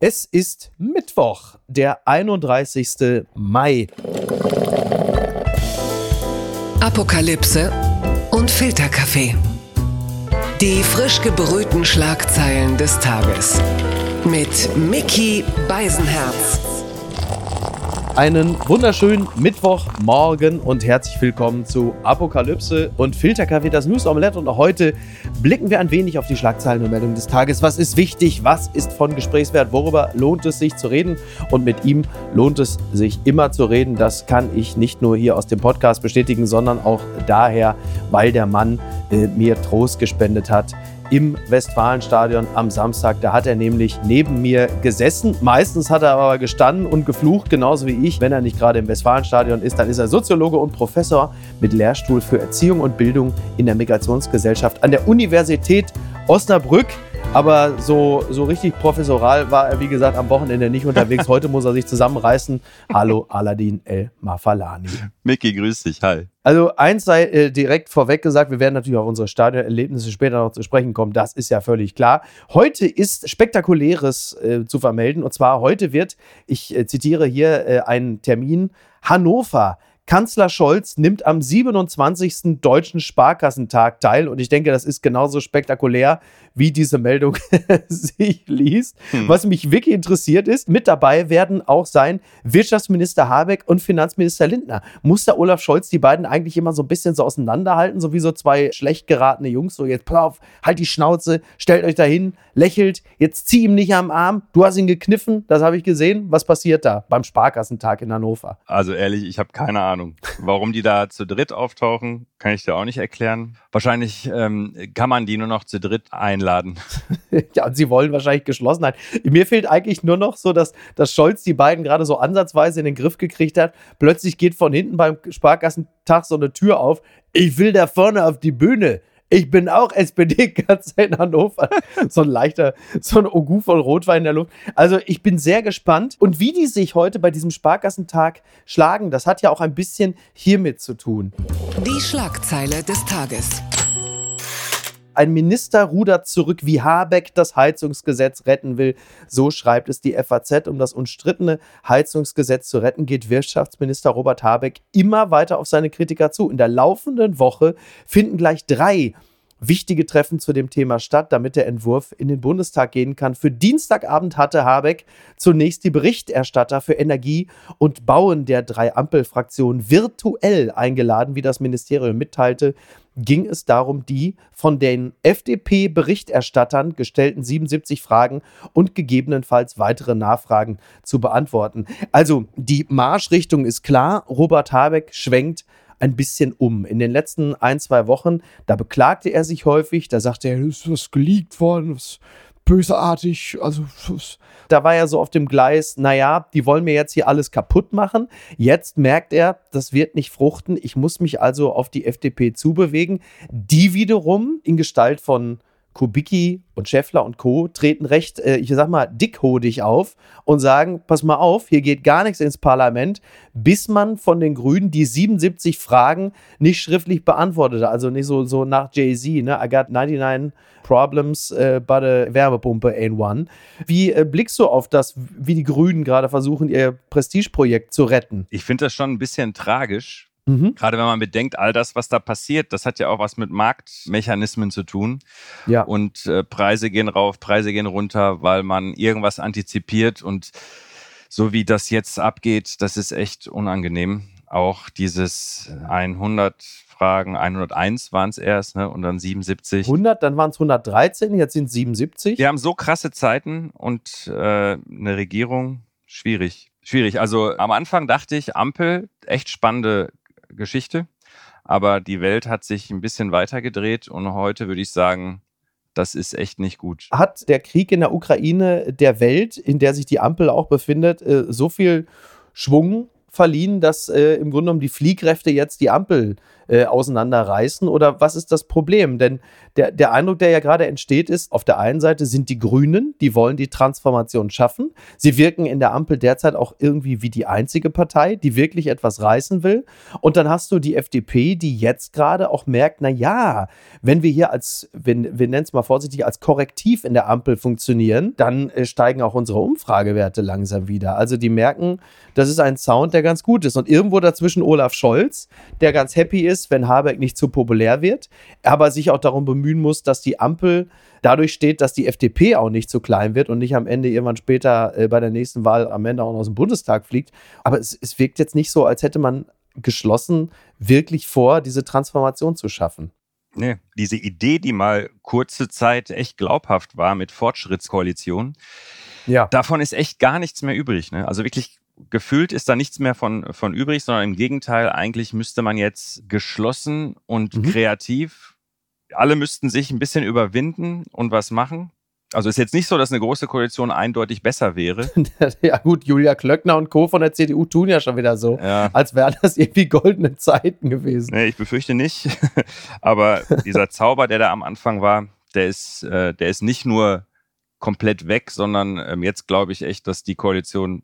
Es ist Mittwoch, der 31. Mai. Apokalypse und Filterkaffee. Die frisch gebrühten Schlagzeilen des Tages. Mit Mickey Beisenherz. Einen wunderschönen Mittwochmorgen und herzlich willkommen zu Apokalypse und Filterkaffee, das News Omelette. Und auch heute blicken wir ein wenig auf die Schlagzeilen und Meldungen des Tages. Was ist wichtig? Was ist von Gesprächswert? Worüber lohnt es sich zu reden? Und mit ihm lohnt es sich immer zu reden. Das kann ich nicht nur hier aus dem Podcast bestätigen, sondern auch daher, weil der Mann äh, mir Trost gespendet hat im Westfalenstadion am Samstag. Da hat er nämlich neben mir gesessen. Meistens hat er aber gestanden und geflucht, genauso wie ich. Wenn er nicht gerade im Westfalenstadion ist, dann ist er Soziologe und Professor mit Lehrstuhl für Erziehung und Bildung in der Migrationsgesellschaft an der Universität Osnabrück. Aber so, so richtig professoral war er, wie gesagt, am Wochenende nicht unterwegs. Heute muss er sich zusammenreißen. Hallo, Aladin El Mafalani. Micky, grüß dich. Hi. Also eins sei äh, direkt vorweg gesagt, wir werden natürlich auf unsere Stadionerlebnisse später noch zu sprechen kommen, das ist ja völlig klar. Heute ist Spektakuläres äh, zu vermelden und zwar heute wird, ich äh, zitiere hier äh, einen Termin, Hannover Kanzler Scholz nimmt am 27. Deutschen Sparkassentag teil und ich denke, das ist genauso spektakulär, wie diese Meldung sich liest. Hm. Was mich wirklich interessiert ist, mit dabei werden auch sein Wirtschaftsminister Habeck und Finanzminister Lindner. Muss der Olaf Scholz die beiden eigentlich immer so ein bisschen so auseinanderhalten, so wie so zwei schlecht geratene Jungs, so jetzt pass auf, halt die Schnauze, stellt euch dahin, lächelt, jetzt zieh ihm nicht am Arm, du hast ihn gekniffen, das habe ich gesehen. Was passiert da beim Sparkassentag in Hannover? Also ehrlich, ich habe keine Ahnung. Ahnung. Warum die da zu dritt auftauchen, kann ich dir auch nicht erklären. Wahrscheinlich ähm, kann man die nur noch zu dritt einladen. ja, und sie wollen wahrscheinlich Geschlossenheit. Mir fehlt eigentlich nur noch so, dass, dass Scholz die beiden gerade so ansatzweise in den Griff gekriegt hat. Plötzlich geht von hinten beim Sparkassentag so eine Tür auf. Ich will da vorne auf die Bühne ich bin auch SPD-Katze in Hannover. so ein leichter, so ein Ogu von Rotwein in der Luft. Also ich bin sehr gespannt. Und wie die sich heute bei diesem Sparkassentag schlagen, das hat ja auch ein bisschen hiermit zu tun. Die Schlagzeile des Tages. Ein Minister rudert zurück, wie Habeck das Heizungsgesetz retten will. So schreibt es die FAZ. Um das umstrittene Heizungsgesetz zu retten, geht Wirtschaftsminister Robert Habeck immer weiter auf seine Kritiker zu. In der laufenden Woche finden gleich drei wichtige Treffen zu dem Thema statt, damit der Entwurf in den Bundestag gehen kann. Für Dienstagabend hatte Habeck zunächst die Berichterstatter für Energie und Bauen der drei Ampelfraktionen virtuell eingeladen, wie das Ministerium mitteilte ging es darum, die von den FDP-Berichterstattern gestellten 77 Fragen und gegebenenfalls weitere Nachfragen zu beantworten. Also die Marschrichtung ist klar. Robert Habeck schwenkt ein bisschen um. In den letzten ein, zwei Wochen, da beklagte er sich häufig, da sagte er, ist was geleakt worden, was bösartig, also da war er so auf dem Gleis, naja, die wollen mir jetzt hier alles kaputt machen. Jetzt merkt er, das wird nicht fruchten. Ich muss mich also auf die FDP zubewegen. Die wiederum in Gestalt von Kubicki und Scheffler und Co. treten recht, äh, ich sag mal, dickhodig auf und sagen, pass mal auf, hier geht gar nichts ins Parlament, bis man von den Grünen die 77 Fragen nicht schriftlich beantwortete. Also nicht so, so nach Jay-Z, ne? I got 99 problems, uh, but a Wärmepumpe ain't one. Wie äh, blickst du auf das, wie die Grünen gerade versuchen, ihr Prestigeprojekt zu retten? Ich finde das schon ein bisschen tragisch, Mhm. Gerade wenn man bedenkt, all das, was da passiert, das hat ja auch was mit Marktmechanismen zu tun. Ja. Und äh, Preise gehen rauf, Preise gehen runter, weil man irgendwas antizipiert. Und so wie das jetzt abgeht, das ist echt unangenehm. Auch dieses 100 Fragen, 101 waren es erst, ne? und dann 77. 100, dann waren es 113, jetzt sind es 77. Wir haben so krasse Zeiten und äh, eine Regierung, schwierig. Schwierig. Also am Anfang dachte ich, Ampel, echt spannende Geschichte. Aber die Welt hat sich ein bisschen weiter gedreht und heute würde ich sagen, das ist echt nicht gut. Hat der Krieg in der Ukraine der Welt, in der sich die Ampel auch befindet, äh, so viel Schwung verliehen, dass äh, im Grunde genommen die Fliehkräfte jetzt die Ampel äh, auseinanderreißen? Oder was ist das Problem? Denn der, der Eindruck, der ja gerade entsteht, ist, auf der einen Seite sind die Grünen, die wollen die Transformation schaffen. Sie wirken in der Ampel derzeit auch irgendwie wie die einzige Partei, die wirklich etwas reißen will. Und dann hast du die FDP, die jetzt gerade auch merkt, na ja, wenn wir hier als, wenn, wir nennen es mal vorsichtig, als Korrektiv in der Ampel funktionieren, dann äh, steigen auch unsere Umfragewerte langsam wieder. Also die merken, das ist ein Sound, der ganz gut ist. Und irgendwo dazwischen Olaf Scholz, der ganz happy ist, wenn Habeck nicht zu populär wird, aber sich auch darum bemühen muss, dass die Ampel dadurch steht, dass die FDP auch nicht zu klein wird und nicht am Ende irgendwann später äh, bei der nächsten Wahl am Ende auch noch aus dem Bundestag fliegt. Aber es, es wirkt jetzt nicht so, als hätte man geschlossen wirklich vor, diese Transformation zu schaffen. Nee, diese Idee, die mal kurze Zeit echt glaubhaft war mit Fortschrittskoalition, ja. davon ist echt gar nichts mehr übrig. Ne? Also wirklich gefühlt ist da nichts mehr von, von übrig, sondern im Gegenteil, eigentlich müsste man jetzt geschlossen und mhm. kreativ, alle müssten sich ein bisschen überwinden und was machen. Also ist jetzt nicht so, dass eine große Koalition eindeutig besser wäre. ja gut, Julia Klöckner und Co. von der CDU tun ja schon wieder so, ja. als wären das irgendwie goldene Zeiten gewesen. Nee, ich befürchte nicht. Aber dieser Zauber, der da am Anfang war, der ist, äh, der ist nicht nur komplett weg, sondern ähm, jetzt glaube ich echt, dass die Koalition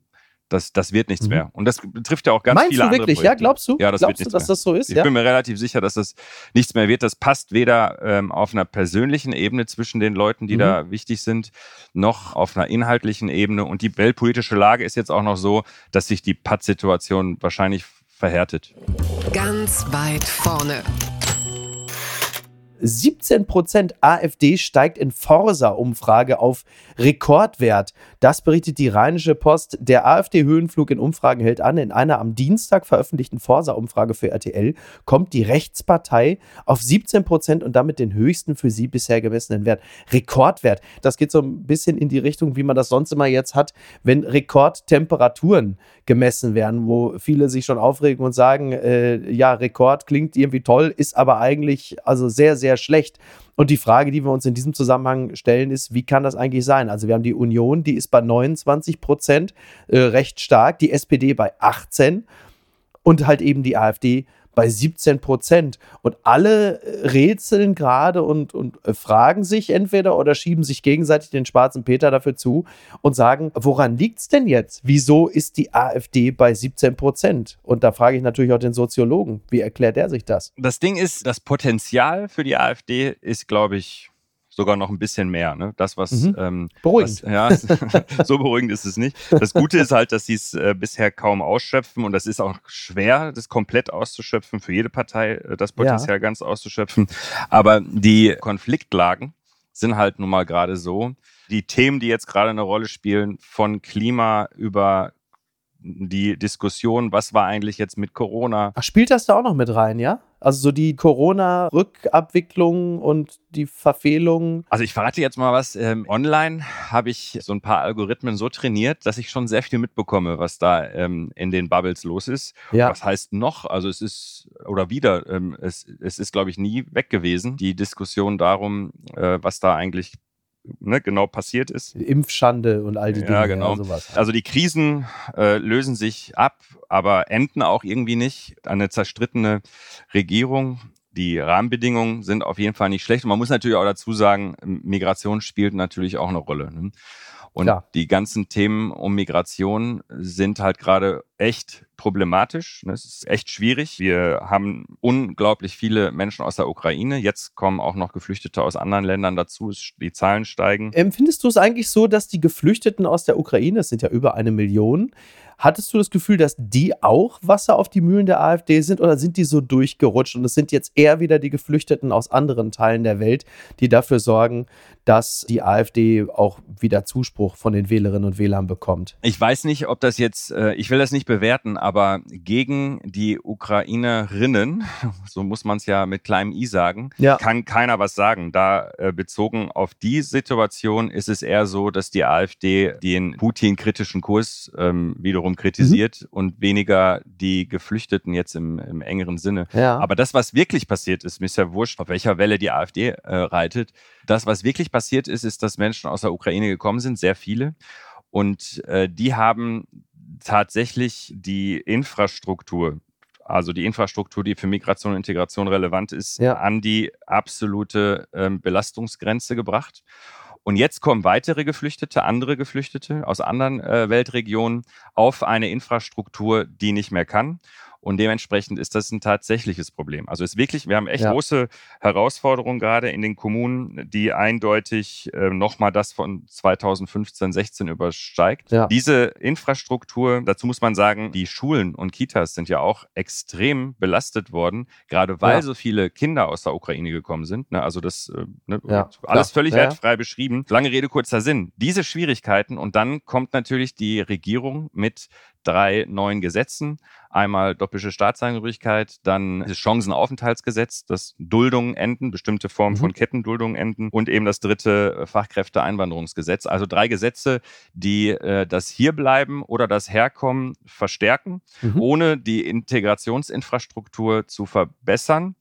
das, das wird nichts mhm. mehr. Und das betrifft ja auch ganz Meinst viele du wirklich? Projekte. Ja, glaubst du? Ja, das glaubst wird du, dass mehr. das so ist? Ich ja? bin mir relativ sicher, dass das nichts mehr wird. Das passt weder ähm, auf einer persönlichen Ebene zwischen den Leuten, die mhm. da wichtig sind, noch auf einer inhaltlichen Ebene. Und die weltpolitische Lage ist jetzt auch noch so, dass sich die Paz-Situation wahrscheinlich verhärtet. Ganz weit vorne. 17% AfD steigt in Forsa-Umfrage auf Rekordwert. Das berichtet die Rheinische Post. Der AfD-Höhenflug in Umfragen hält an. In einer am Dienstag veröffentlichten Forsa-Umfrage für RTL kommt die Rechtspartei auf 17% und damit den höchsten für sie bisher gemessenen Wert. Rekordwert. Das geht so ein bisschen in die Richtung, wie man das sonst immer jetzt hat, wenn Rekordtemperaturen gemessen werden, wo viele sich schon aufregen und sagen, äh, ja, Rekord klingt irgendwie toll, ist aber eigentlich also sehr, sehr schlecht. Und die Frage, die wir uns in diesem Zusammenhang stellen, ist, wie kann das eigentlich sein? Also wir haben die Union, die ist bei 29 Prozent äh, recht stark, die SPD bei 18 und halt eben die AfD bei 17 Prozent. Und alle äh, rätseln gerade und, und äh, fragen sich entweder oder schieben sich gegenseitig den schwarzen Peter dafür zu und sagen, woran liegt es denn jetzt? Wieso ist die AfD bei 17 Prozent? Und da frage ich natürlich auch den Soziologen, wie erklärt er sich das? Das Ding ist, das Potenzial für die AfD ist, glaube ich, sogar noch ein bisschen mehr. Ne? Das, was, mhm. ähm, beruhigend. Was, ja, so beruhigend ist es nicht. Das Gute ist halt, dass sie es äh, bisher kaum ausschöpfen und das ist auch schwer, das komplett auszuschöpfen, für jede Partei äh, das Potenzial ja. ganz auszuschöpfen. Aber die Konfliktlagen sind halt nun mal gerade so. Die Themen, die jetzt gerade eine Rolle spielen, von Klima über die Diskussion, was war eigentlich jetzt mit Corona. Ach, spielt das da auch noch mit rein, ja? Also so die Corona-Rückabwicklung und die Verfehlungen. Also ich verrate jetzt mal was. Ähm, online habe ich so ein paar Algorithmen so trainiert, dass ich schon sehr viel mitbekomme, was da ähm, in den Bubbles los ist. Ja. Was heißt noch? Also es ist, oder wieder, ähm, es, es ist, glaube ich, nie weg gewesen, die Diskussion darum, äh, was da eigentlich ne, genau passiert ist. Impfschande und all die Dinge. Ja, genau. Also die Krisen äh, lösen sich ab, aber enden auch irgendwie nicht. Eine zerstrittene Regierung. Die Rahmenbedingungen sind auf jeden Fall nicht schlecht. Und man muss natürlich auch dazu sagen, Migration spielt natürlich auch eine Rolle. Ne? Und Klar. die ganzen Themen um Migration sind halt gerade echt problematisch. Ne? Es ist echt schwierig. Wir haben unglaublich viele Menschen aus der Ukraine. Jetzt kommen auch noch Geflüchtete aus anderen Ländern dazu. Die Zahlen steigen. Empfindest du es eigentlich so, dass die Geflüchteten aus der Ukraine, es sind ja über eine Million, Hattest du das Gefühl, dass die auch Wasser auf die Mühlen der AfD sind oder sind die so durchgerutscht und es sind jetzt eher wieder die Geflüchteten aus anderen Teilen der Welt, die dafür sorgen, dass die AfD auch wieder Zuspruch von den Wählerinnen und Wählern bekommt? Ich weiß nicht, ob das jetzt, äh, ich will das nicht bewerten, aber gegen die Ukrainerinnen, so muss man es ja mit kleinem i sagen, ja. kann keiner was sagen. Da äh, bezogen auf die Situation ist es eher so, dass die AfD den Putin-kritischen Kurs ähm, wiederum wiederum kritisiert mhm. und weniger die Geflüchteten jetzt im, im engeren Sinne. Ja. Aber das, was wirklich passiert ist, mir ist ja wurscht, auf welcher Welle die AfD äh, reitet. Das, was wirklich passiert ist, ist, dass Menschen aus der Ukraine gekommen sind, sehr viele. Und äh, die haben tatsächlich die Infrastruktur also die Infrastruktur, die für Migration und Integration relevant ist, ja. an die absolute ähm, Belastungsgrenze gebracht. Und jetzt kommen weitere Geflüchtete, andere Geflüchtete aus anderen äh, Weltregionen auf eine Infrastruktur, die nicht mehr kann. Und dementsprechend ist das ein tatsächliches Problem. Also ist wirklich, wir haben echt ja. große Herausforderungen gerade in den Kommunen, die eindeutig äh, nochmal das von 2015, 16 übersteigt. Ja. Diese Infrastruktur, dazu muss man sagen, die Schulen und Kitas sind ja auch extrem belastet worden, gerade weil ja. so viele Kinder aus der Ukraine gekommen sind. Ne? Also das äh, ne, alles völlig wertfrei beschrieben. Lange Rede, kurzer Sinn. Diese Schwierigkeiten und dann kommt natürlich die Regierung mit drei neuen Gesetzen. Einmal doppelte Staatsangehörigkeit, dann das Chancenaufenthaltsgesetz, das Duldungen enden, bestimmte Formen mhm. von Kettenduldungen enden und eben das dritte äh, Fachkräfteeinwanderungsgesetz. Also drei Gesetze, die äh, das Hierbleiben oder das Herkommen verstärken, mhm. ohne die Integrationsinfrastruktur zu verbessern.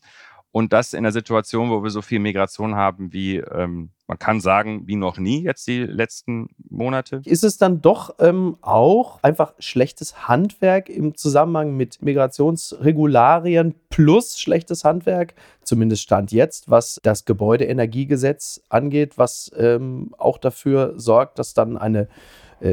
Und das in der Situation, wo wir so viel Migration haben wie ähm, man kann sagen, wie noch nie jetzt die letzten Monate. Ist es dann doch ähm, auch einfach schlechtes Handwerk im Zusammenhang mit Migrationsregularien plus schlechtes Handwerk, zumindest Stand jetzt, was das Gebäudeenergiegesetz angeht, was ähm, auch dafür sorgt, dass dann eine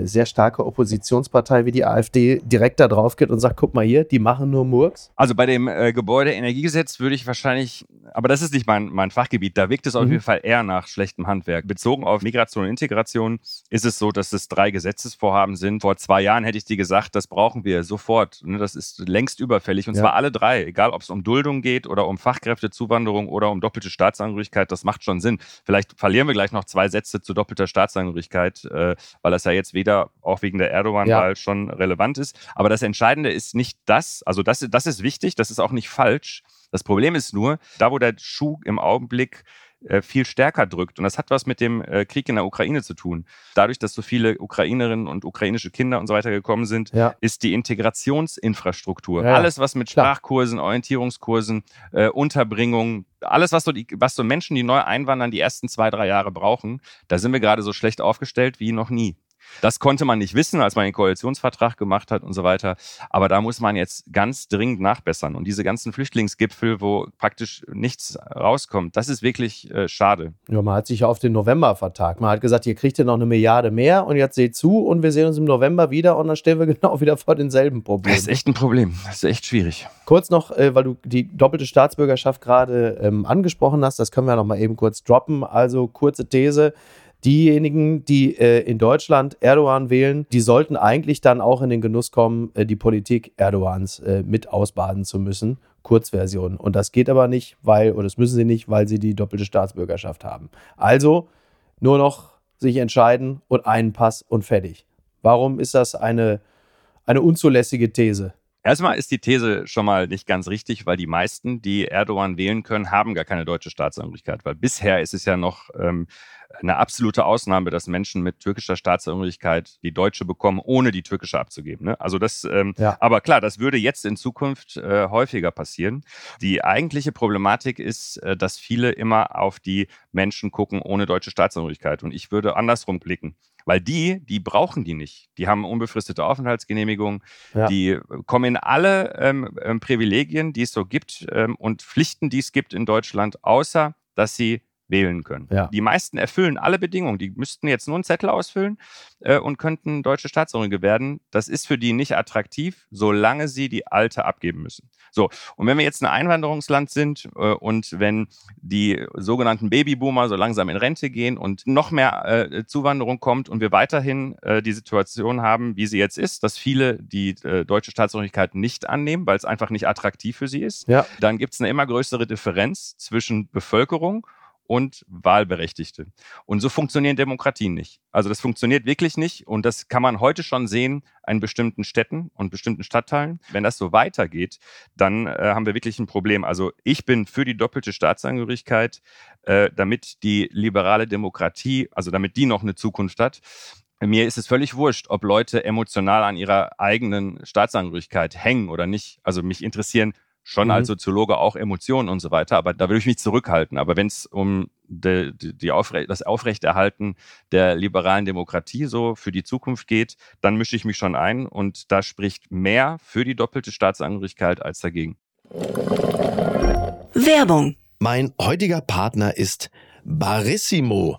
sehr starke Oppositionspartei wie die AfD direkt da drauf geht und sagt, guck mal hier, die machen nur Murks? Also bei dem äh, Gebäudeenergiegesetz würde ich wahrscheinlich, aber das ist nicht mein, mein Fachgebiet, da wirkt es auf mhm. jeden Fall eher nach schlechtem Handwerk. Bezogen auf Migration und Integration ist es so, dass es drei Gesetzesvorhaben sind. Vor zwei Jahren hätte ich dir gesagt, das brauchen wir sofort. Ne? Das ist längst überfällig und ja. zwar alle drei, egal ob es um Duldung geht oder um Fachkräftezuwanderung oder um doppelte Staatsangehörigkeit, das macht schon Sinn. Vielleicht verlieren wir gleich noch zwei Sätze zu doppelter Staatsangehörigkeit, äh, weil das ja jetzt weder auch wegen der Erdogan-Wahl ja. schon relevant ist. Aber das Entscheidende ist nicht das, also das, das ist wichtig, das ist auch nicht falsch. Das Problem ist nur, da wo der Schuh im Augenblick äh, viel stärker drückt. Und das hat was mit dem äh, Krieg in der Ukraine zu tun. Dadurch, dass so viele Ukrainerinnen und ukrainische Kinder und so weiter gekommen sind, ja. ist die Integrationsinfrastruktur, ja. alles was mit Sprachkursen, Orientierungskursen, äh, Unterbringung, alles, was so, die, was so Menschen, die neu einwandern, die ersten zwei, drei Jahre brauchen, da sind wir gerade so schlecht aufgestellt wie noch nie. Das konnte man nicht wissen, als man den Koalitionsvertrag gemacht hat und so weiter. Aber da muss man jetzt ganz dringend nachbessern. Und diese ganzen Flüchtlingsgipfel, wo praktisch nichts rauskommt, das ist wirklich äh, schade. Ja, man hat sich ja auf den November vertagt. Man hat gesagt, ihr kriegt ja noch eine Milliarde mehr und jetzt seht zu und wir sehen uns im November wieder und dann stehen wir genau wieder vor denselben Problemen. Das ist echt ein Problem. Das ist echt schwierig. Kurz noch, äh, weil du die doppelte Staatsbürgerschaft gerade ähm, angesprochen hast, das können wir noch mal eben kurz droppen. Also kurze These diejenigen, die äh, in Deutschland Erdogan wählen, die sollten eigentlich dann auch in den Genuss kommen, äh, die Politik Erdogans äh, mit ausbaden zu müssen. Kurzversion. Und das geht aber nicht, weil, oder das müssen sie nicht, weil sie die doppelte Staatsbürgerschaft haben. Also nur noch sich entscheiden und einen Pass und fertig. Warum ist das eine, eine unzulässige These? Erstmal ist die These schon mal nicht ganz richtig, weil die meisten, die Erdogan wählen können, haben gar keine deutsche Staatsangehörigkeit. Weil bisher ist es ja noch ähm, eine absolute Ausnahme, dass Menschen mit türkischer Staatsangehörigkeit die deutsche bekommen, ohne die türkische abzugeben. Ne? Also das, ähm, ja. aber klar, das würde jetzt in Zukunft äh, häufiger passieren. Die eigentliche Problematik ist, äh, dass viele immer auf die Menschen gucken ohne deutsche Staatsangehörigkeit. Und ich würde andersrum blicken. Weil die, die brauchen die nicht. Die haben unbefristete Aufenthaltsgenehmigung, ja. die kommen in alle ähm, ähm, Privilegien, die es so gibt ähm, und Pflichten, die es gibt in Deutschland, außer dass sie wählen können. Ja. Die meisten erfüllen alle Bedingungen. Die müssten jetzt nur einen Zettel ausfüllen äh, und könnten deutsche Staatsangehörige werden. Das ist für die nicht attraktiv, solange sie die alte abgeben müssen. So, und wenn wir jetzt ein Einwanderungsland sind äh, und wenn die sogenannten Babyboomer so langsam in Rente gehen und noch mehr äh, Zuwanderung kommt und wir weiterhin äh, die Situation haben, wie sie jetzt ist, dass viele die äh, deutsche Staatsangehörigkeit nicht annehmen, weil es einfach nicht attraktiv für sie ist, ja. dann gibt es eine immer größere Differenz zwischen Bevölkerung und Wahlberechtigte. Und so funktionieren Demokratien nicht. Also das funktioniert wirklich nicht und das kann man heute schon sehen in bestimmten Städten und bestimmten Stadtteilen. Wenn das so weitergeht, dann äh, haben wir wirklich ein Problem. Also ich bin für die doppelte Staatsangehörigkeit, äh, damit die liberale Demokratie, also damit die noch eine Zukunft hat. Mir ist es völlig wurscht, ob Leute emotional an ihrer eigenen Staatsangehörigkeit hängen oder nicht. Also mich interessieren schon mhm. als Soziologe auch Emotionen und so weiter, aber da würde ich mich zurückhalten. Aber wenn es um de, die Aufre das Aufrechterhalten der liberalen Demokratie so für die Zukunft geht, dann mische ich mich schon ein und da spricht mehr für die doppelte Staatsangehörigkeit als dagegen. Werbung. Mein heutiger Partner ist Barissimo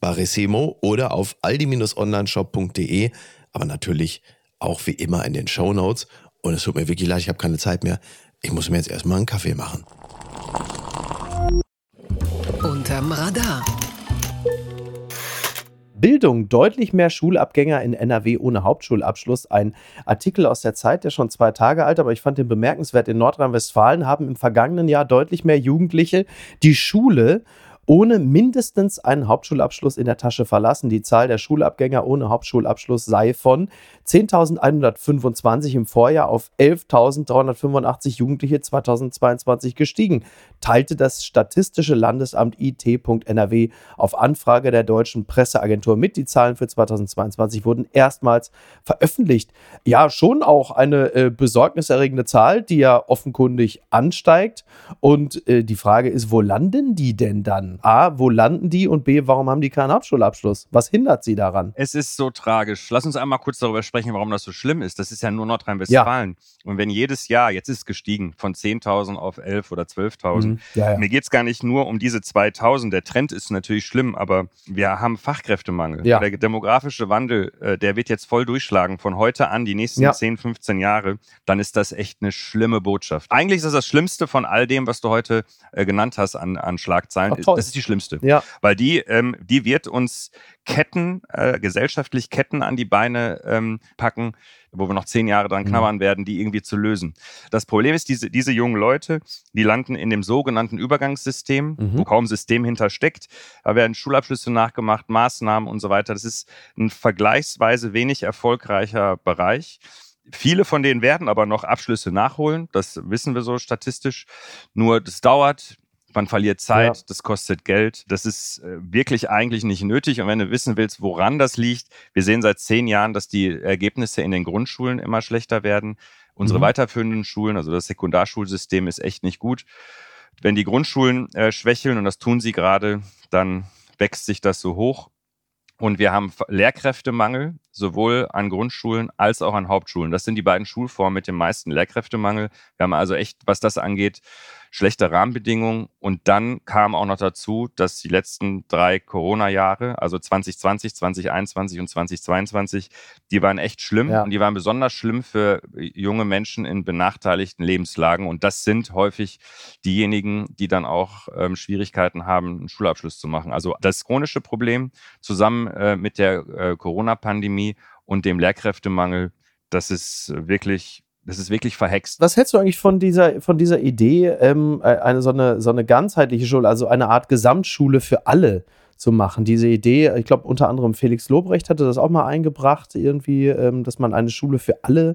Barissimo oder auf aldi-onlineshop.de, aber natürlich auch wie immer in den Show Notes. Und es tut mir wirklich leid, ich habe keine Zeit mehr. Ich muss mir jetzt erstmal einen Kaffee machen. Unterm Radar. Bildung, deutlich mehr Schulabgänger in NRW ohne Hauptschulabschluss. Ein Artikel aus der Zeit, der schon zwei Tage alt, aber ich fand den bemerkenswert. In Nordrhein-Westfalen haben im vergangenen Jahr deutlich mehr Jugendliche die Schule ohne mindestens einen Hauptschulabschluss in der Tasche verlassen. Die Zahl der Schulabgänger ohne Hauptschulabschluss sei von 10.125 im Vorjahr auf 11.385 Jugendliche 2022 gestiegen, teilte das Statistische Landesamt IT.NRW auf Anfrage der deutschen Presseagentur mit. Die Zahlen für 2022 wurden erstmals veröffentlicht. Ja, schon auch eine äh, besorgniserregende Zahl, die ja offenkundig ansteigt. Und äh, die Frage ist, wo landen die denn dann? A, wo landen die? Und B, warum haben die keinen Hauptschulabschluss? Was hindert sie daran? Es ist so tragisch. Lass uns einmal kurz darüber sprechen, warum das so schlimm ist. Das ist ja nur Nordrhein-Westfalen. Ja. Und wenn jedes Jahr, jetzt ist es gestiegen von 10.000 auf 11 oder 12.000. Mhm. Ja, ja. Mir geht es gar nicht nur um diese 2.000. Der Trend ist natürlich schlimm, aber wir haben Fachkräftemangel. Der demografische Wandel, äh, der wird jetzt voll durchschlagen von heute an die nächsten ja. 10, 15 Jahre. Dann ist das echt eine schlimme Botschaft. Eigentlich ist das das Schlimmste von all dem, was du heute äh, genannt hast an, an Schlagzeilen. Ach, das ist die schlimmste. Ja. Weil die, ähm, die wird uns Ketten, äh, gesellschaftlich Ketten an die Beine ähm, packen, wo wir noch zehn Jahre dran mhm. knabbern mhm. werden, die irgendwie zu lösen. Das Problem ist, diese, diese jungen Leute, die landen in dem sogenannten Übergangssystem, mhm. wo kaum System hintersteckt. Da werden Schulabschlüsse nachgemacht, Maßnahmen und so weiter. Das ist ein vergleichsweise wenig erfolgreicher Bereich. Viele von denen werden aber noch Abschlüsse nachholen, das wissen wir so statistisch. Nur das dauert, man verliert Zeit, ja. das kostet Geld. Das ist äh, wirklich eigentlich nicht nötig. Und wenn du wissen willst, woran das liegt, wir sehen seit zehn Jahren, dass die Ergebnisse in den Grundschulen immer schlechter werden. Unsere mhm. weiterführenden Schulen, also das Sekundarschulsystem ist echt nicht gut. Wenn die Grundschulen äh, schwächeln, und das tun sie gerade, dann wächst sich das so hoch. Und wir haben Lehrkräftemangel, sowohl an Grundschulen als auch an Hauptschulen. Das sind die beiden Schulformen mit dem meisten Lehrkräftemangel. Wir haben also echt, was das angeht, schlechte Rahmenbedingungen. Und dann kam auch noch dazu, dass die letzten drei Corona-Jahre, also 2020, 2021 und 2022, die waren echt schlimm. Ja. Und die waren besonders schlimm für junge Menschen in benachteiligten Lebenslagen. Und das sind häufig diejenigen, die dann auch ähm, Schwierigkeiten haben, einen Schulabschluss zu machen. Also das chronische Problem zusammen äh, mit der äh, Corona-Pandemie und dem Lehrkräftemangel, das ist wirklich das ist wirklich verhext. Was hältst du eigentlich von dieser, von dieser Idee, ähm, äh, eine, so, eine, so eine ganzheitliche Schule, also eine Art Gesamtschule für alle zu machen? Diese Idee, ich glaube, unter anderem Felix Lobrecht hatte das auch mal eingebracht, irgendwie, ähm, dass man eine Schule für alle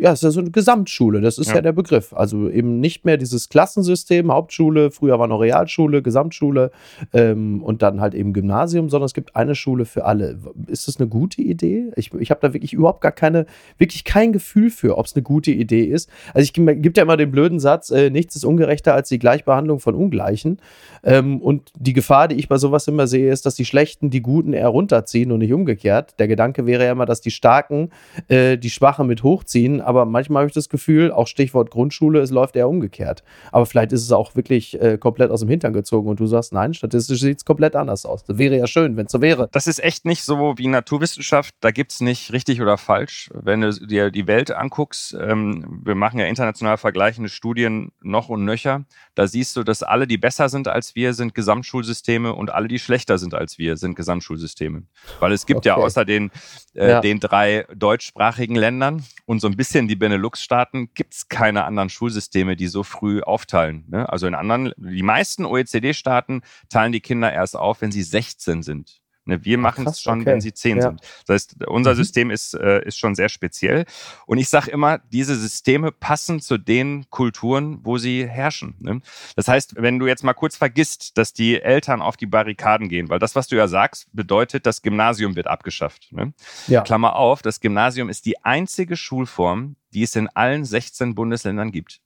ja, es ist ja so eine Gesamtschule, das ist ja. ja. der Begriff. Also eben nicht mehr dieses Klassensystem, Hauptschule, früher war noch Realschule, Gesamtschule ähm, und dann halt eben Gymnasium, sondern es gibt eine Schule für alle. Ist das eine gute Idee? Ich, ich habe da wirklich überhaupt gar keine, wirklich kein Gefühl für, ob es eine gute Idee ist. Also ich gibt ja immer den blöden Satz, äh, nichts ist ungerechter als die Gleichbehandlung von Ungleichen. Ähm, und die Gefahr, die ich bei sowas immer sehe, ist, dass die Schlechten die Guten eher runterziehen und nicht umgekehrt. Der Gedanke wäre ja immer, dass die Starken äh, die Schwachen mit hochziehen, aber manchmal habe ich das Gefühl, auch Stichwort Grundschule, es läuft eher umgekehrt. Aber vielleicht ist es auch wirklich äh, komplett aus dem Hintern gezogen und du sagst, nein, statistisch sieht es komplett anders aus. Das wäre ja schön, wenn es so wäre. Das ist echt nicht so wie Naturwissenschaft. Da gibt es nicht richtig oder falsch. Wenn du dir die Welt anguckst, ähm, wir machen ja international vergleichende Studien noch und nöcher, da siehst du, dass alle, die besser sind als wir, sind Gesamtschulsysteme und alle, die schlechter sind als wir, sind Gesamtschulsysteme. Weil es gibt okay. ja außer den, äh, ja. den drei deutschsprachigen Ländern und so ein bisschen die Benelux-Staaten gibt es keine anderen Schulsysteme, die so früh aufteilen. Ne? Also in anderen, die meisten OECD-Staaten teilen die Kinder erst auf, wenn sie 16 sind. Ne, wir machen es schon, okay. wenn sie zehn ja. sind. Das heißt, unser mhm. System ist, äh, ist schon sehr speziell. Und ich sage immer, diese Systeme passen zu den Kulturen, wo sie herrschen. Ne? Das heißt, wenn du jetzt mal kurz vergisst, dass die Eltern auf die Barrikaden gehen, weil das, was du ja sagst, bedeutet, das Gymnasium wird abgeschafft. Ne? Ja. Klammer auf, das Gymnasium ist die einzige Schulform, die es in allen 16 Bundesländern gibt.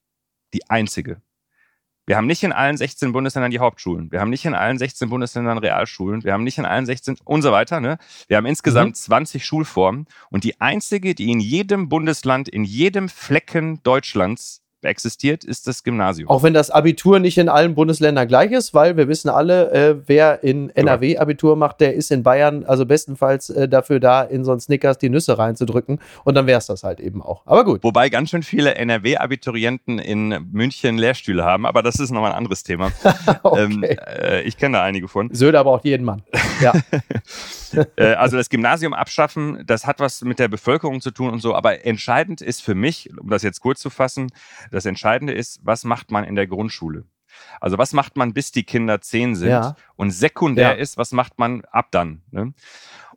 Die einzige. Wir haben nicht in allen 16 Bundesländern die Hauptschulen. Wir haben nicht in allen 16 Bundesländern Realschulen. Wir haben nicht in allen 16 und so weiter. Ne? Wir haben insgesamt mhm. 20 Schulformen. Und die einzige, die in jedem Bundesland, in jedem Flecken Deutschlands existiert, ist das Gymnasium. Auch wenn das Abitur nicht in allen Bundesländern gleich ist, weil wir wissen alle, äh, wer in NRW Abitur macht, der ist in Bayern also bestenfalls äh, dafür da, in so einen Snickers die Nüsse reinzudrücken und dann wäre es das halt eben auch. Aber gut. Wobei ganz schön viele NRW-Abiturienten in München Lehrstühle haben, aber das ist nochmal ein anderes Thema. okay. ähm, äh, ich kenne da einige von. Söder braucht jeden Mann. Ja. Äh, also das Gymnasium abschaffen, das hat was mit der Bevölkerung zu tun und so, aber entscheidend ist für mich, um das jetzt kurz zu fassen, das Entscheidende ist, was macht man in der Grundschule? Also was macht man, bis die Kinder zehn sind? Ja. Und sekundär ja. ist, was macht man ab dann? Ne?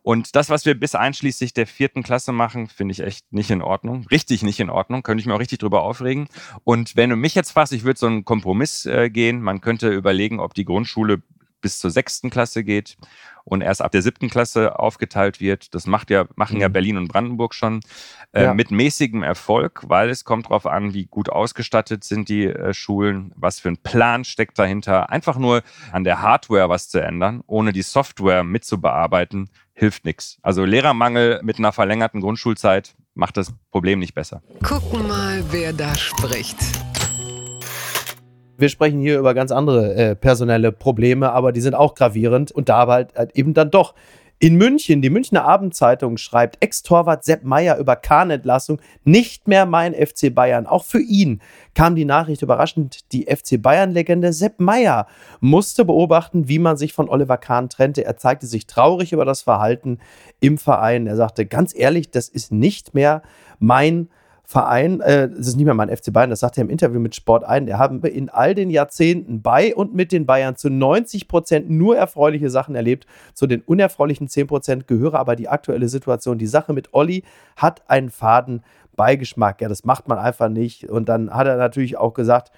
Und das, was wir bis einschließlich der vierten Klasse machen, finde ich echt nicht in Ordnung. Richtig nicht in Ordnung. Könnte ich mir auch richtig drüber aufregen. Und wenn du mich jetzt fragst, ich würde so einen Kompromiss äh, gehen. Man könnte überlegen, ob die Grundschule bis zur sechsten Klasse geht und erst ab der siebten Klasse aufgeteilt wird. Das macht ja, machen mhm. ja Berlin und Brandenburg schon äh, ja. mit mäßigem Erfolg, weil es kommt darauf an, wie gut ausgestattet sind die äh, Schulen, was für ein Plan steckt dahinter. Einfach nur an der Hardware was zu ändern, ohne die Software mitzubearbeiten, hilft nichts. Also Lehrermangel mit einer verlängerten Grundschulzeit macht das Problem nicht besser. Gucken mal, wer da spricht. Wir sprechen hier über ganz andere äh, personelle Probleme, aber die sind auch gravierend und da halt, halt eben dann doch. In München, die Münchner Abendzeitung schreibt Ex-Torwart Sepp Meier über Kahnentlassung, nicht mehr mein FC Bayern. Auch für ihn kam die Nachricht überraschend. Die FC Bayern-Legende Sepp Meier musste beobachten, wie man sich von Oliver Kahn trennte. Er zeigte sich traurig über das Verhalten im Verein. Er sagte ganz ehrlich, das ist nicht mehr mein Verein, äh, das ist nicht mehr mein FC Bayern, das sagt er im Interview mit Sport ein, er habe in all den Jahrzehnten bei und mit den Bayern zu 90 Prozent nur erfreuliche Sachen erlebt. Zu den unerfreulichen 10 Prozent gehöre aber die aktuelle Situation. Die Sache mit Olli hat einen faden Beigeschmack. Ja, das macht man einfach nicht. Und dann hat er natürlich auch gesagt,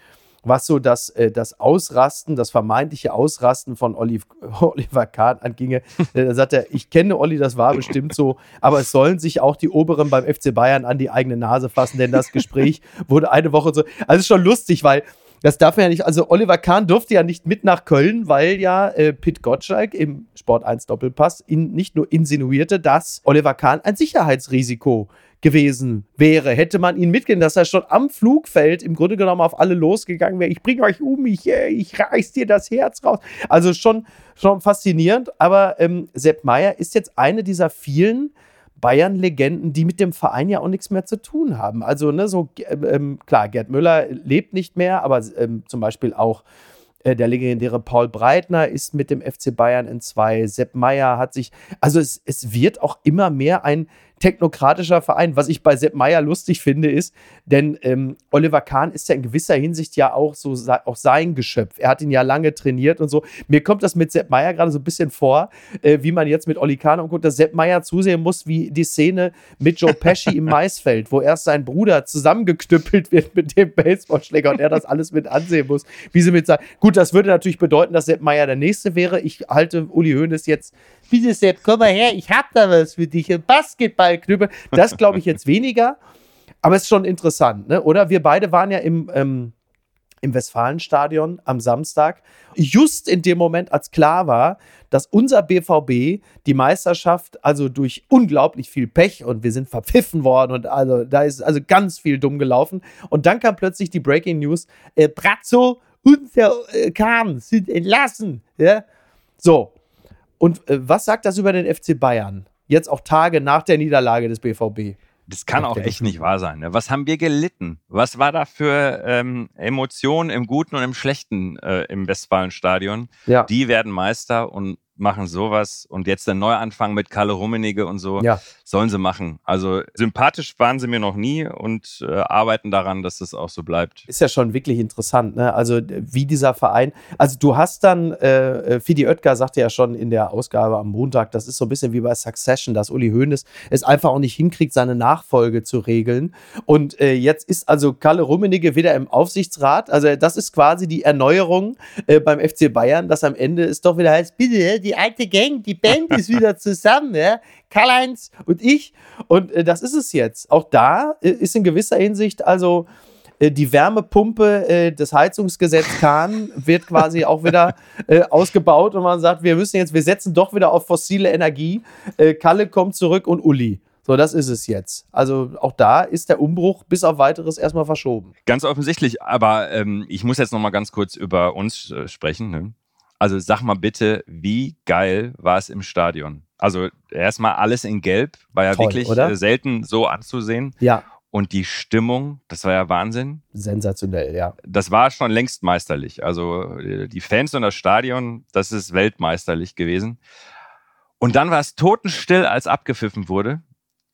was so das, äh, das Ausrasten, das vermeintliche Ausrasten von Olive, Oliver Kahn anginge. Äh, da sagt er, ich kenne Olli, das war bestimmt so, aber es sollen sich auch die Oberen beim FC Bayern an die eigene Nase fassen, denn das Gespräch wurde eine Woche so. Also schon lustig, weil das darf er ja nicht. Also Oliver Kahn durfte ja nicht mit nach Köln, weil ja äh, Pit Gottschalk im Sport 1 Doppelpass ihn nicht nur insinuierte, dass Oliver Kahn ein Sicherheitsrisiko gewesen wäre, hätte man ihn mitgehen, dass er schon am Flugfeld im Grunde genommen auf alle losgegangen wäre. Ich bringe euch um, ich, äh, ich reiß dir das Herz raus. Also schon, schon faszinierend. Aber ähm, Sepp Meier ist jetzt eine dieser vielen Bayern-Legenden, die mit dem Verein ja auch nichts mehr zu tun haben. Also, ne, so, ähm, klar, Gerd Müller lebt nicht mehr, aber ähm, zum Beispiel auch äh, der legendäre Paul Breitner ist mit dem FC Bayern in zwei. Sepp Meier hat sich, also es, es wird auch immer mehr ein technokratischer Verein. Was ich bei Sepp Meier lustig finde, ist, denn ähm, Oliver Kahn ist ja in gewisser Hinsicht ja auch so auch sein Geschöpf. Er hat ihn ja lange trainiert und so. Mir kommt das mit Sepp Meier gerade so ein bisschen vor, äh, wie man jetzt mit Olli Kahn umguckt, dass Sepp Meier zusehen muss, wie die Szene mit Joe Pesci im Maisfeld, wo erst sein Bruder zusammengeknüppelt wird mit dem Baseballschläger und er das alles mit ansehen muss, wie sie mit sagen. Gut, das würde natürlich bedeuten, dass Sepp Meier der Nächste wäre. Ich halte Uli Hoeneß jetzt bitte Sepp, komm mal her, ich hab da was für dich, ein Basketballknüppel. Das glaube ich jetzt weniger, aber es ist schon interessant, ne? oder? Wir beide waren ja im, ähm, im Westfalenstadion am Samstag, just in dem Moment, als klar war, dass unser BVB die Meisterschaft also durch unglaublich viel Pech und wir sind verpfiffen worden und also da ist also ganz viel dumm gelaufen und dann kam plötzlich die Breaking News, äh, Brazzo und der äh, Kahn sind entlassen, ja? So, und äh, was sagt das über den FC Bayern? Jetzt auch Tage nach der Niederlage des BVB. Das kann auch echt nicht wahr sein. Ne? Was haben wir gelitten? Was war da für ähm, Emotionen im Guten und im Schlechten äh, im Westfalenstadion? Ja. Die werden Meister und machen sowas und jetzt der Neuanfang mit Kalle Rummenigge und so, ja. sollen sie machen. Also sympathisch waren sie mir noch nie und äh, arbeiten daran, dass das auch so bleibt. Ist ja schon wirklich interessant, ne? Also wie dieser Verein, also du hast dann, äh, äh, Fidi Oetker sagte ja schon in der Ausgabe am Montag, das ist so ein bisschen wie bei Succession, dass Uli Hoeneß es einfach auch nicht hinkriegt, seine Nachfolge zu regeln. Und äh, jetzt ist also Kalle Rummenigge wieder im Aufsichtsrat, also das ist quasi die Erneuerung äh, beim FC Bayern, dass am Ende es doch wieder heißt, bitte, die alte Gang, die Band ist wieder zusammen, ja. Karl-Heinz und ich. Und äh, das ist es jetzt. Auch da äh, ist in gewisser Hinsicht also äh, die Wärmepumpe äh, des Heizungsgesetzes Kahn wird quasi auch wieder äh, ausgebaut und man sagt, wir müssen jetzt, wir setzen doch wieder auf fossile Energie. Äh, Kalle kommt zurück und Uli. So, das ist es jetzt. Also auch da ist der Umbruch bis auf weiteres erstmal verschoben. Ganz offensichtlich, aber ähm, ich muss jetzt noch mal ganz kurz über uns äh, sprechen. Ne? Also sag mal bitte, wie geil war es im Stadion? Also erstmal alles in Gelb, war ja Toll, wirklich oder? Äh, selten so anzusehen. Ja. Und die Stimmung, das war ja Wahnsinn. Sensationell, ja. Das war schon längst meisterlich. Also äh, die Fans und das Stadion, das ist weltmeisterlich gewesen. Und dann war es totenstill, als abgepfiffen wurde.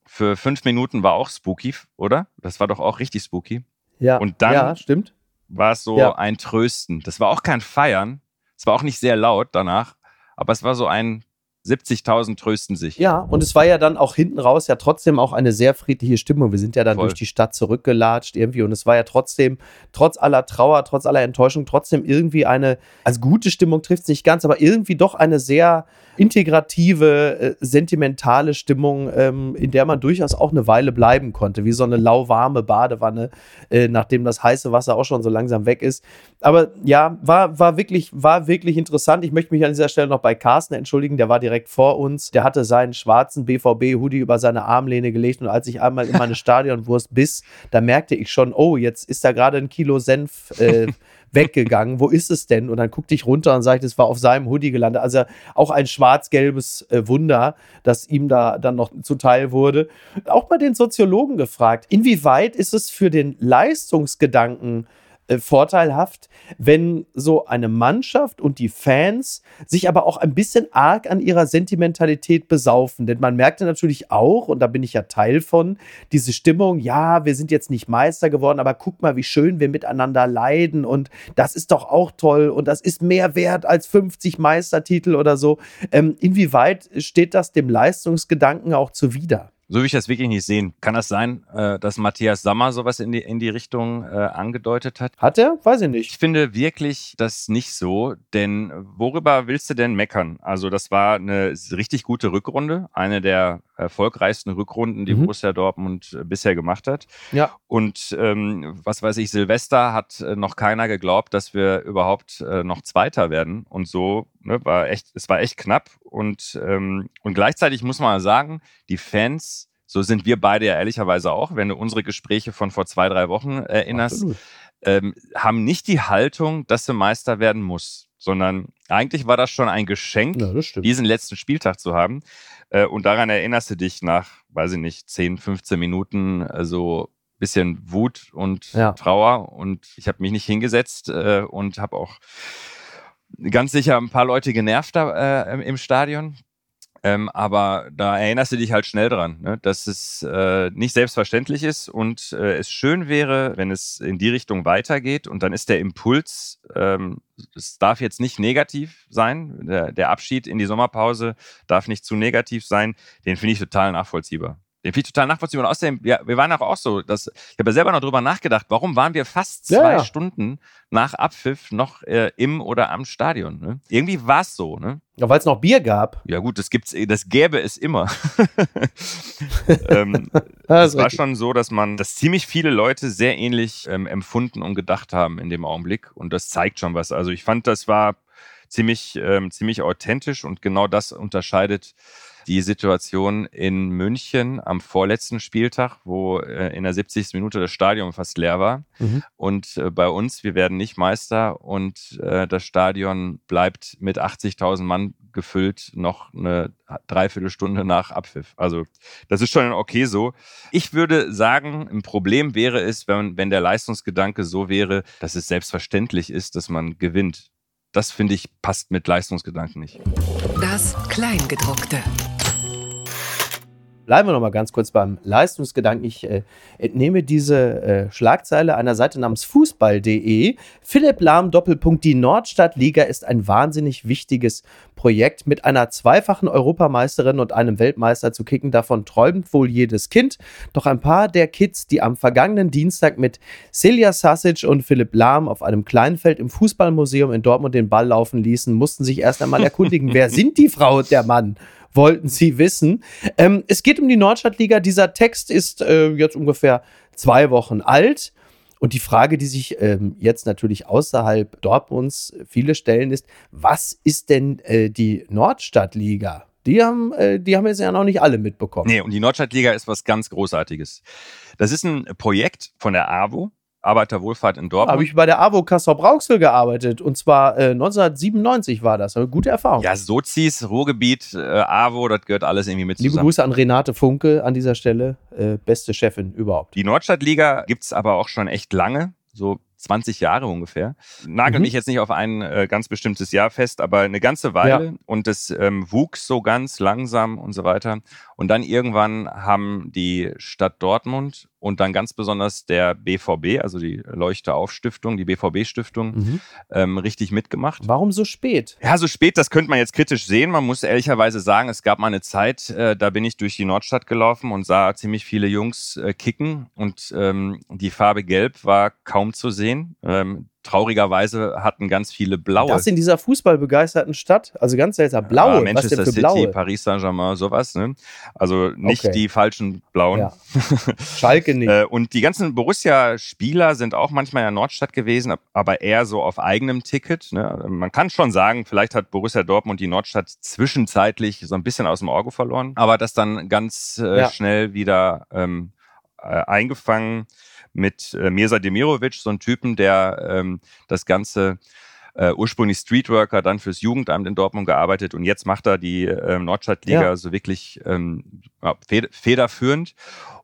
Für fünf Minuten war auch spooky, oder? Das war doch auch richtig spooky. Ja, und dann ja, stimmt. war es so ja. ein Trösten. Das war auch kein Feiern, es war auch nicht sehr laut danach, aber es war so ein 70.000 trösten sich. Ja, und es war ja dann auch hinten raus ja trotzdem auch eine sehr friedliche Stimmung. Wir sind ja dann Voll. durch die Stadt zurückgelatscht irgendwie und es war ja trotzdem, trotz aller Trauer, trotz aller Enttäuschung, trotzdem irgendwie eine, also gute Stimmung trifft es nicht ganz, aber irgendwie doch eine sehr integrative, äh, sentimentale Stimmung, ähm, in der man durchaus auch eine Weile bleiben konnte, wie so eine lauwarme Badewanne, äh, nachdem das heiße Wasser auch schon so langsam weg ist. Aber ja, war, war, wirklich, war wirklich interessant. Ich möchte mich an dieser Stelle noch bei Carsten entschuldigen, der war direkt vor uns. Der hatte seinen schwarzen BVB-Hoodie über seine Armlehne gelegt und als ich einmal in meine Stadionwurst biss, da merkte ich schon, oh, jetzt ist da gerade ein Kilo Senf. Äh, weggegangen. Wo ist es denn? Und dann guckte ich runter und sagte, es war auf seinem Hoodie gelandet. Also auch ein schwarz-gelbes äh, Wunder, das ihm da dann noch zuteil wurde. Auch mal den Soziologen gefragt, inwieweit ist es für den Leistungsgedanken vorteilhaft, wenn so eine Mannschaft und die Fans sich aber auch ein bisschen arg an ihrer Sentimentalität besaufen. Denn man merkte natürlich auch, und da bin ich ja Teil von, diese Stimmung, ja, wir sind jetzt nicht Meister geworden, aber guck mal, wie schön wir miteinander leiden und das ist doch auch toll und das ist mehr wert als 50 Meistertitel oder so. Ähm, inwieweit steht das dem Leistungsgedanken auch zuwider? So wie ich das wirklich nicht sehen. Kann das sein, äh, dass Matthias Sammer sowas in die, in die Richtung äh, angedeutet hat? Hat er? Weiß ich nicht. Ich finde wirklich das nicht so, denn worüber willst du denn meckern? Also das war eine richtig gute Rückrunde, eine der erfolgreichsten Rückrunden, die mhm. Borussia Dortmund äh, bisher gemacht hat. Ja. Und ähm, was weiß ich, Silvester hat noch keiner geglaubt, dass wir überhaupt äh, noch Zweiter werden. Und so ne, war echt, es war echt knapp. Und, ähm, und gleichzeitig muss man sagen, die Fans, so sind wir beide ja ehrlicherweise auch, wenn du unsere Gespräche von vor zwei, drei Wochen erinnerst, ähm, haben nicht die Haltung, dass du Meister werden musst sondern eigentlich war das schon ein Geschenk, ja, diesen letzten Spieltag zu haben. Äh, und daran erinnerst du dich nach, weiß ich nicht, 10, 15 Minuten äh, so bisschen Wut und ja. Trauer. Und ich habe mich nicht hingesetzt äh, und habe auch ganz sicher ein paar Leute genervt da, äh, im Stadion. Ähm, aber da erinnerst du dich halt schnell dran, ne? dass es äh, nicht selbstverständlich ist und äh, es schön wäre, wenn es in die Richtung weitergeht und dann ist der Impuls, ähm, es darf jetzt nicht negativ sein, der, der Abschied in die Sommerpause darf nicht zu negativ sein, den finde ich total nachvollziehbar. Den finde ich total nachvollziehbar. Und außerdem, ja, wir waren auch so, dass, ich habe ja selber noch drüber nachgedacht, warum waren wir fast zwei ja. Stunden nach Abpfiff noch äh, im oder am Stadion? Ne? Irgendwie war es so, ne? Ja, weil es noch Bier gab. Ja, gut, das gibt's, das gäbe es immer. ähm, es war schon so, dass man, dass ziemlich viele Leute sehr ähnlich ähm, empfunden und gedacht haben in dem Augenblick. Und das zeigt schon was. Also ich fand, das war ziemlich, ähm, ziemlich authentisch und genau das unterscheidet die Situation in München am vorletzten Spieltag, wo äh, in der 70. Minute das Stadion fast leer war. Mhm. Und äh, bei uns, wir werden nicht Meister und äh, das Stadion bleibt mit 80.000 Mann gefüllt noch eine Dreiviertelstunde nach Abpfiff. Also das ist schon okay so. Ich würde sagen, ein Problem wäre es, wenn, wenn der Leistungsgedanke so wäre, dass es selbstverständlich ist, dass man gewinnt. Das finde ich passt mit Leistungsgedanken nicht. Das Kleingedruckte. Bleiben wir noch mal ganz kurz beim Leistungsgedanken. Ich äh, entnehme diese äh, Schlagzeile einer Seite namens Fußball.de. Philipp Lahm Doppelpunkt Die Nordstadtliga ist ein wahnsinnig wichtiges Projekt. Mit einer zweifachen Europameisterin und einem Weltmeister zu kicken, davon träumt wohl jedes Kind. Doch ein paar der Kids, die am vergangenen Dienstag mit Celia Sasic und Philipp Lahm auf einem Kleinfeld im Fußballmuseum in Dortmund den Ball laufen ließen, mussten sich erst einmal erkundigen, wer sind die Frau und der Mann? Wollten sie wissen. Ähm, es geht um die Nordstadtliga. Dieser Text ist äh, jetzt ungefähr zwei Wochen alt. Und die Frage, die sich ähm, jetzt natürlich außerhalb Dortmunds viele stellen, ist, was ist denn äh, die Nordstadtliga? Die haben, äh, die haben jetzt ja noch nicht alle mitbekommen. Nee, und die Nordstadtliga ist was ganz Großartiges. Das ist ein Projekt von der AWO, Arbeiterwohlfahrt in Dortmund. Habe ich bei der AWO Kassel Brauxel gearbeitet und zwar äh, 1997 war das. Eine gute Erfahrung. Ja, Sozis, Ruhrgebiet, äh, AWO, das gehört alles irgendwie mit zusammen. Liebe Grüße an Renate Funke an dieser Stelle, äh, beste Chefin überhaupt. Die Nordstadtliga gibt es aber auch schon echt lange, so 20 Jahre ungefähr. Nagel mhm. mich jetzt nicht auf ein äh, ganz bestimmtes Jahr fest, aber eine ganze Weile. Ja. Und es ähm, wuchs so ganz langsam und so weiter. Und dann irgendwann haben die Stadt Dortmund und dann ganz besonders der BVB, also die Leuchte-Auf-Stiftung, die BVB-Stiftung, mhm. ähm, richtig mitgemacht. Warum so spät? Ja, so spät, das könnte man jetzt kritisch sehen. Man muss ehrlicherweise sagen, es gab mal eine Zeit, äh, da bin ich durch die Nordstadt gelaufen und sah ziemlich viele Jungs äh, kicken und ähm, die Farbe Gelb war kaum zu sehen. Ähm, traurigerweise hatten ganz viele blaue. Das in dieser fußballbegeisterten Stadt, also ganz seltsam. Blaue, ja, Manchester City, Paris Saint-Germain, sowas. Ne? Also nicht okay. die falschen blauen. Ja. Schalke nicht. Äh, und die ganzen Borussia-Spieler sind auch manchmal in Nordstadt gewesen, aber eher so auf eigenem Ticket. Ne? Man kann schon sagen, vielleicht hat Borussia Dortmund die Nordstadt zwischenzeitlich so ein bisschen aus dem Auge verloren, aber das dann ganz äh, ja. schnell wieder ähm, äh, eingefangen mit äh, Mirza Demirovic, so ein Typen, der ähm, das Ganze äh, ursprünglich Streetworker, dann fürs Jugendamt in Dortmund gearbeitet und jetzt macht er die äh, Nordstadtliga ja. so wirklich ähm, federführend.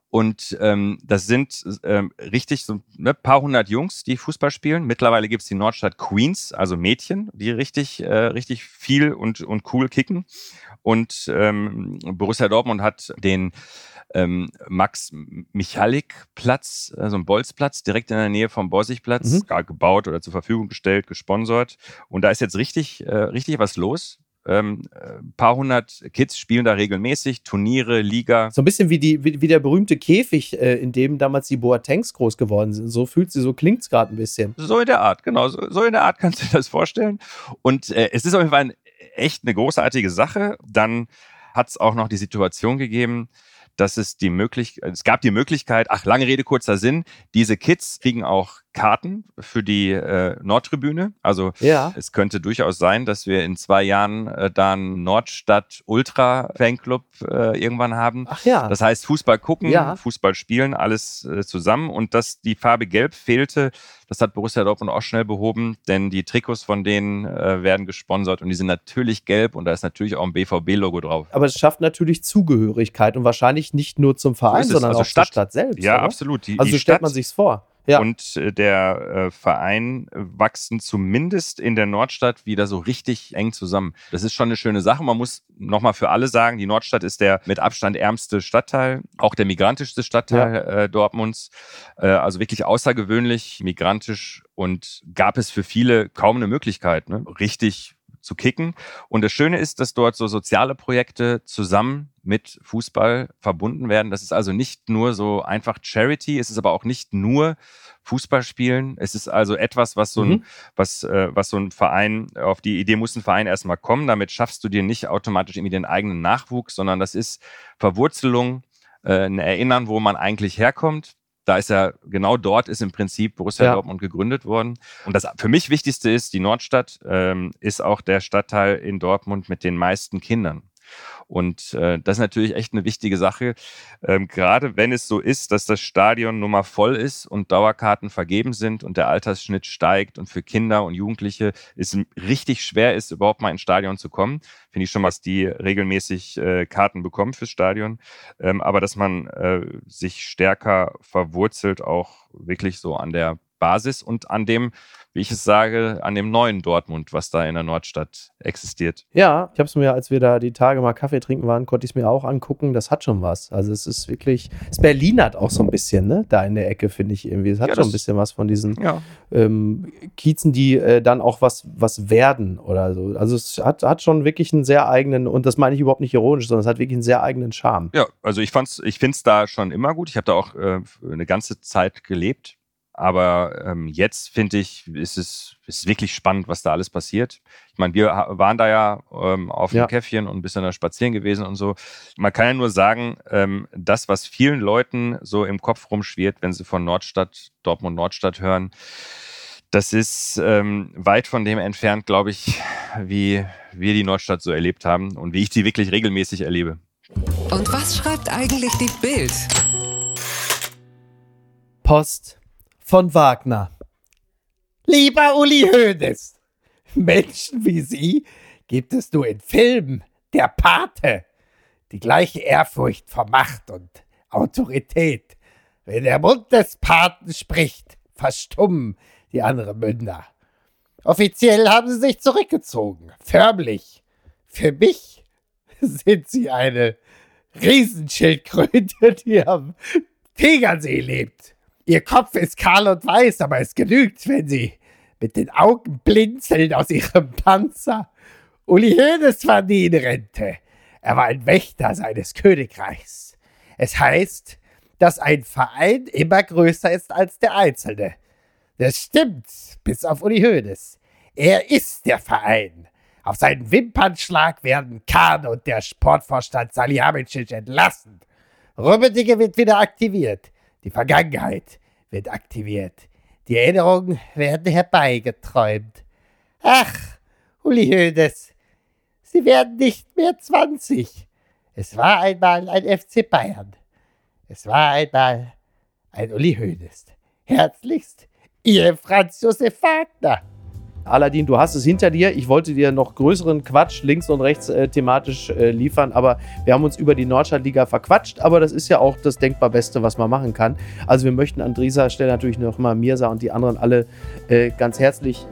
Und ähm, das sind ähm, richtig so ein ne, paar hundert Jungs, die Fußball spielen. Mittlerweile gibt es die Nordstadt Queens, also Mädchen, die richtig, äh, richtig viel und, und cool kicken. Und ähm, Borussia Dortmund hat den ähm, Max-Michalik-Platz, also ein Bolzplatz, direkt in der Nähe vom Borsigplatz, mhm. gebaut oder zur Verfügung gestellt, gesponsert. Und da ist jetzt richtig, äh, richtig was los. Ähm, ein paar hundert Kids spielen da regelmäßig, Turniere, Liga. So ein bisschen wie, die, wie, wie der berühmte Käfig, äh, in dem damals die Boatengs groß geworden sind. So fühlt sie, so klingt es gerade ein bisschen. So in der Art, genau. So, so in der Art kannst du dir das vorstellen. Und äh, es ist auf jeden Fall ein, echt eine großartige Sache. Dann hat es auch noch die Situation gegeben, dass es die Möglichkeit, es gab die Möglichkeit, ach, lange Rede, kurzer Sinn, diese Kids kriegen auch Karten für die äh, Nordtribüne. Also ja. es könnte durchaus sein, dass wir in zwei Jahren äh, da einen Nordstadt Ultra Fanclub äh, irgendwann haben. Ach ja. Das heißt Fußball gucken, ja. Fußball spielen, alles äh, zusammen. Und dass die Farbe Gelb fehlte, das hat Borussia Dortmund auch schnell behoben, denn die Trikots von denen äh, werden gesponsert und die sind natürlich gelb und da ist natürlich auch ein BVB-Logo drauf. Aber es schafft natürlich Zugehörigkeit und wahrscheinlich nicht nur zum Verein, so sondern also auch Stadt, zur Stadt selbst. Ja, oder? absolut. Die, also die stellt Stadt, man sich's vor. Ja. und äh, der äh, Verein wachsen zumindest in der Nordstadt wieder so richtig eng zusammen. Das ist schon eine schöne Sache. Man muss nochmal für alle sagen, die Nordstadt ist der mit Abstand ärmste Stadtteil, auch der migrantischste Stadtteil ja. äh, Dortmunds. Äh, also wirklich außergewöhnlich migrantisch und gab es für viele kaum eine Möglichkeit, ne? richtig zu kicken. Und das Schöne ist, dass dort so soziale Projekte zusammen mit Fußball verbunden werden. Das ist also nicht nur so einfach Charity, es ist aber auch nicht nur Fußballspielen. Es ist also etwas, was so ein, mhm. was, äh, was so ein Verein, auf die Idee muss ein Verein erstmal kommen. Damit schaffst du dir nicht automatisch irgendwie den eigenen Nachwuchs, sondern das ist Verwurzelung, äh, ein Erinnern, wo man eigentlich herkommt. Da ist ja, genau dort ist im Prinzip Borussia ja. Dortmund gegründet worden. Und das für mich Wichtigste ist, die Nordstadt ähm, ist auch der Stadtteil in Dortmund mit den meisten Kindern. Und äh, das ist natürlich echt eine wichtige Sache, ähm, gerade wenn es so ist, dass das Stadion nun mal voll ist und Dauerkarten vergeben sind und der Altersschnitt steigt und für Kinder und Jugendliche es richtig schwer ist, überhaupt mal ins Stadion zu kommen. Finde ich schon, was die regelmäßig äh, Karten bekommen fürs Stadion. Ähm, aber dass man äh, sich stärker verwurzelt, auch wirklich so an der Basis und an dem, wie ich es sage, an dem neuen Dortmund, was da in der Nordstadt existiert. Ja, ich habe es mir, als wir da die Tage mal Kaffee trinken waren, konnte ich es mir auch angucken. Das hat schon was. Also es ist wirklich, es Berlin hat auch so ein bisschen, ne? Da in der Ecke finde ich irgendwie. Es hat ja, schon ein bisschen was von diesen ja. ähm, Kiezen, die äh, dann auch was, was werden oder so. Also es hat, hat schon wirklich einen sehr eigenen, und das meine ich überhaupt nicht ironisch, sondern es hat wirklich einen sehr eigenen Charme. Ja, also ich fand's, ich finde es da schon immer gut. Ich habe da auch äh, eine ganze Zeit gelebt aber ähm, jetzt finde ich, ist es ist wirklich spannend, was da alles passiert. Ich meine, wir waren da ja ähm, auf dem ja. Käffchen und ein bisschen da spazieren gewesen und so. Man kann ja nur sagen, ähm, das, was vielen Leuten so im Kopf rumschwirrt, wenn sie von Nordstadt, Dortmund Nordstadt hören, das ist ähm, weit von dem entfernt, glaube ich, wie wir die Nordstadt so erlebt haben und wie ich sie wirklich regelmäßig erlebe. Und was schreibt eigentlich die Bild? Post von Wagner. Lieber Uli Hoeneß, Menschen wie Sie gibt es nur in Filmen. Der Pate. Die gleiche Ehrfurcht vor Macht und Autorität. Wenn der Mund des Paten spricht, verstummen die anderen Münder. Offiziell haben sie sich zurückgezogen. Förmlich. Für mich sind sie eine Riesenschildkröte, die am Tegernsee lebt. Ihr Kopf ist kahl und weiß, aber es genügt, wenn Sie mit den Augen blinzeln aus Ihrem Panzer. Uli Hoeneß war nie in Rente. Er war ein Wächter seines Königreichs. Es heißt, dass ein Verein immer größer ist als der Einzelne. Das stimmt, bis auf Uli Hoeneß. Er ist der Verein. Auf seinen Wimpernschlag werden Kahn und der Sportvorstand Salihamidzic entlassen. Rummenigge wird wieder aktiviert. Die Vergangenheit wird aktiviert. Die Erinnerungen werden herbeigeträumt. Ach, Uli Hoeneß, Sie werden nicht mehr 20. Es war einmal ein FC Bayern. Es war einmal ein Uli Hoeneß. Herzlichst, Ihr Franz Josef Wagner. Aladdin, du hast es hinter dir. Ich wollte dir noch größeren Quatsch links und rechts äh, thematisch äh, liefern, aber wir haben uns über die Nordstadtliga verquatscht. Aber das ist ja auch das denkbar Beste, was man machen kann. Also wir möchten an dieser Stelle natürlich noch mal Mirsa und die anderen alle äh, ganz herzlich,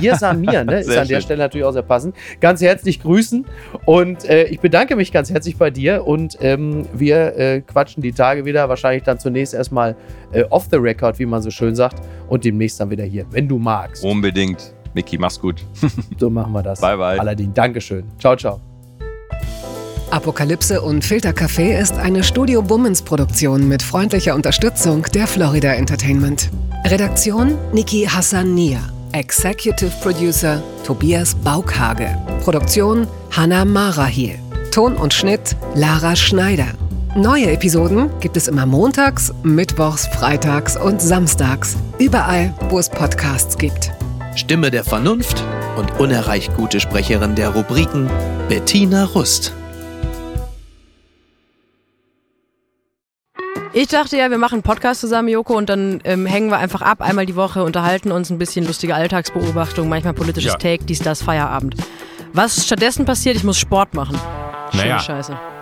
Mirsa Mir, ne, ist an schön. der Stelle natürlich auch sehr passend, ganz herzlich grüßen. Und äh, ich bedanke mich ganz herzlich bei dir und ähm, wir äh, quatschen die Tage wieder. Wahrscheinlich dann zunächst erstmal äh, off the record, wie man so schön sagt, und demnächst dann wieder hier, wenn du magst. Unbedingt. Miki, mach's gut. so machen wir das. Bye, bye. Aladdin, Dankeschön. Ciao, ciao. Apokalypse und Filtercafé ist eine Studio Bummens Produktion mit freundlicher Unterstützung der Florida Entertainment. Redaktion Niki Hassania. Executive Producer Tobias Baukhage. Produktion Hanna Marahiel. Ton und Schnitt Lara Schneider. Neue Episoden gibt es immer montags, mittwochs, freitags und samstags. Überall, wo es Podcasts gibt. Stimme der Vernunft und unerreicht gute Sprecherin der Rubriken Bettina Rust. Ich dachte ja, wir machen einen Podcast zusammen, Joko, und dann ähm, hängen wir einfach ab, einmal die Woche, unterhalten uns ein bisschen lustige Alltagsbeobachtung, manchmal politisches ja. Take, dies, das, Feierabend. Was stattdessen passiert, ich muss Sport machen. Schöne naja, Scheiße.